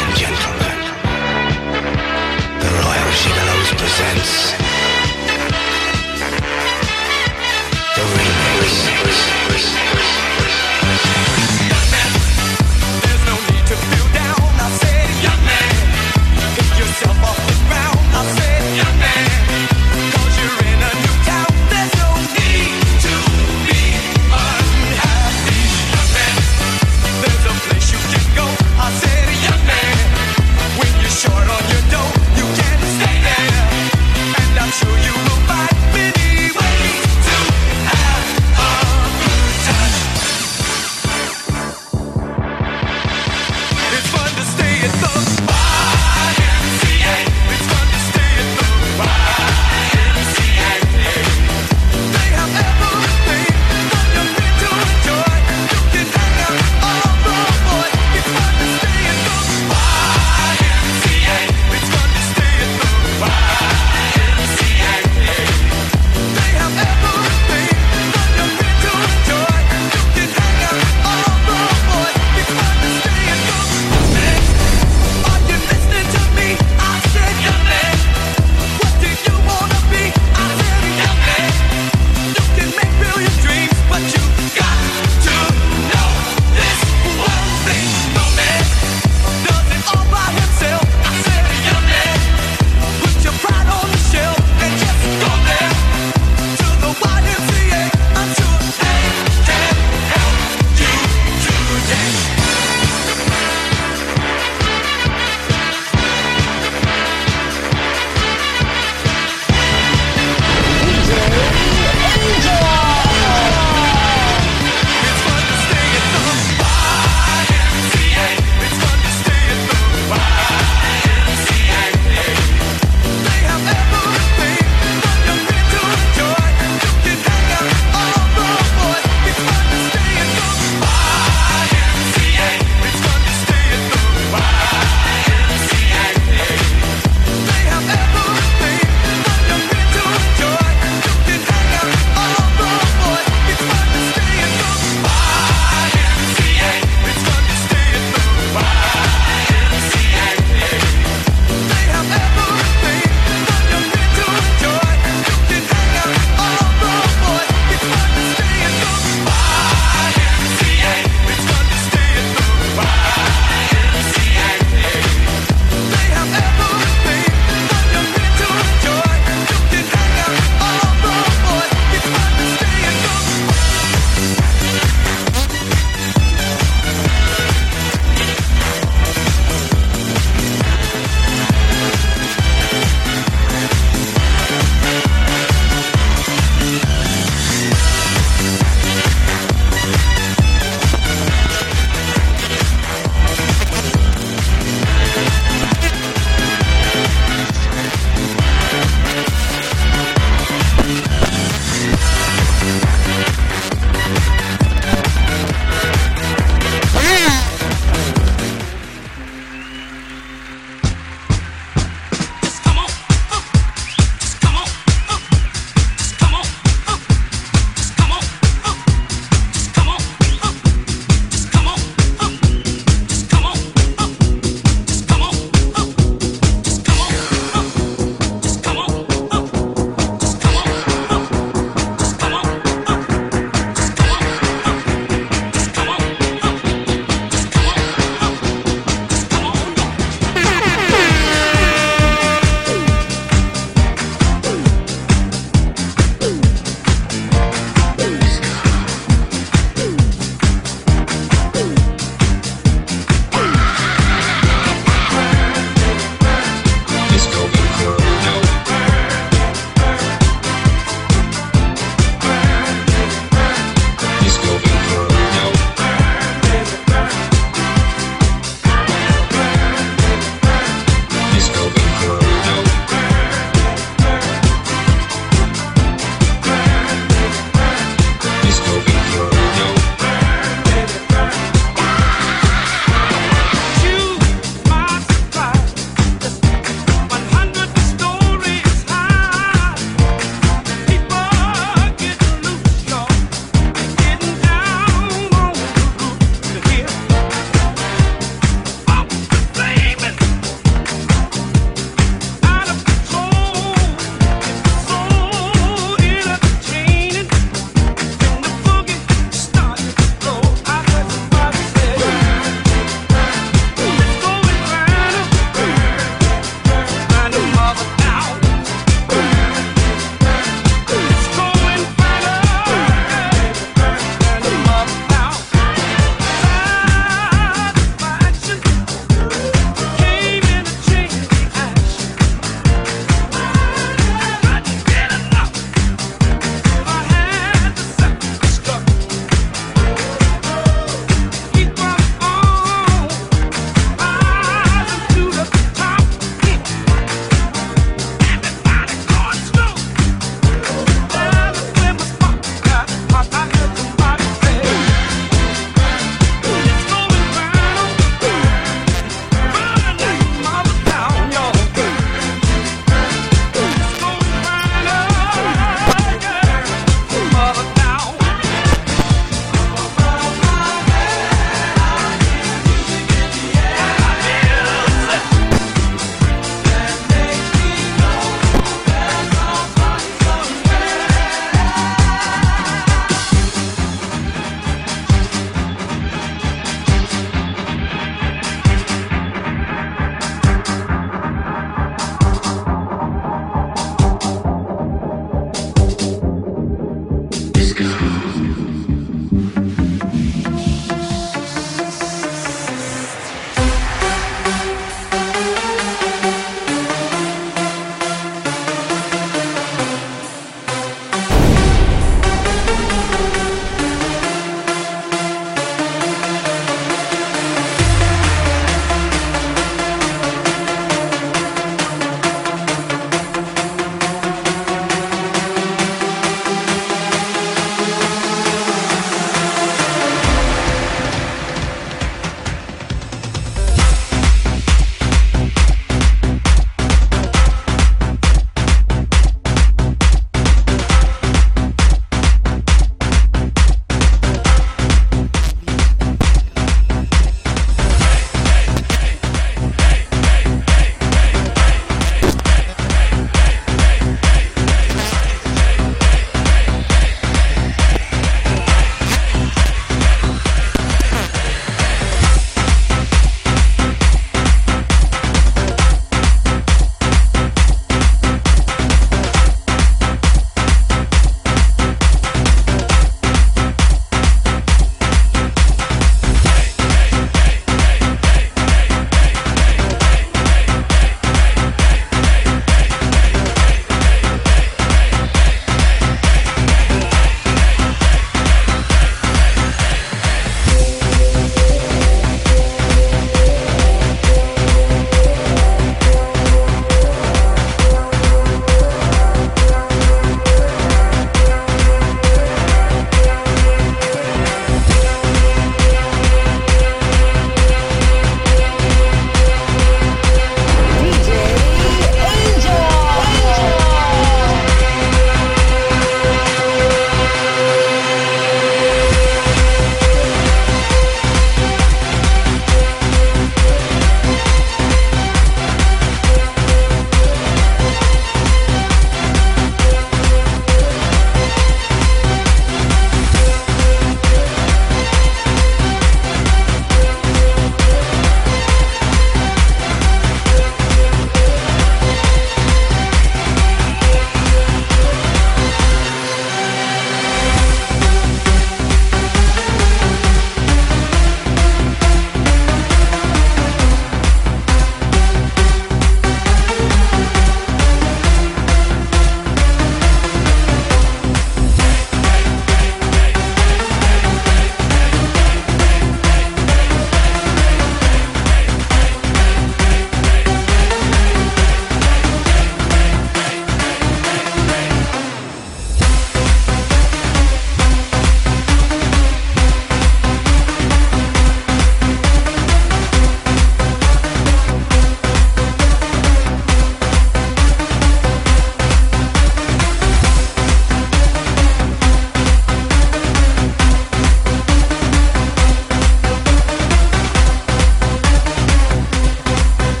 and gentlemen.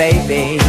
Baby.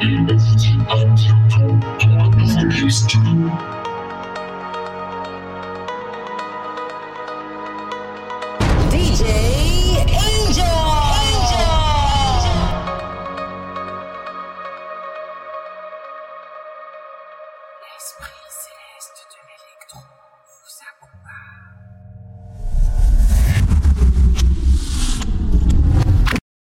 Plu. Et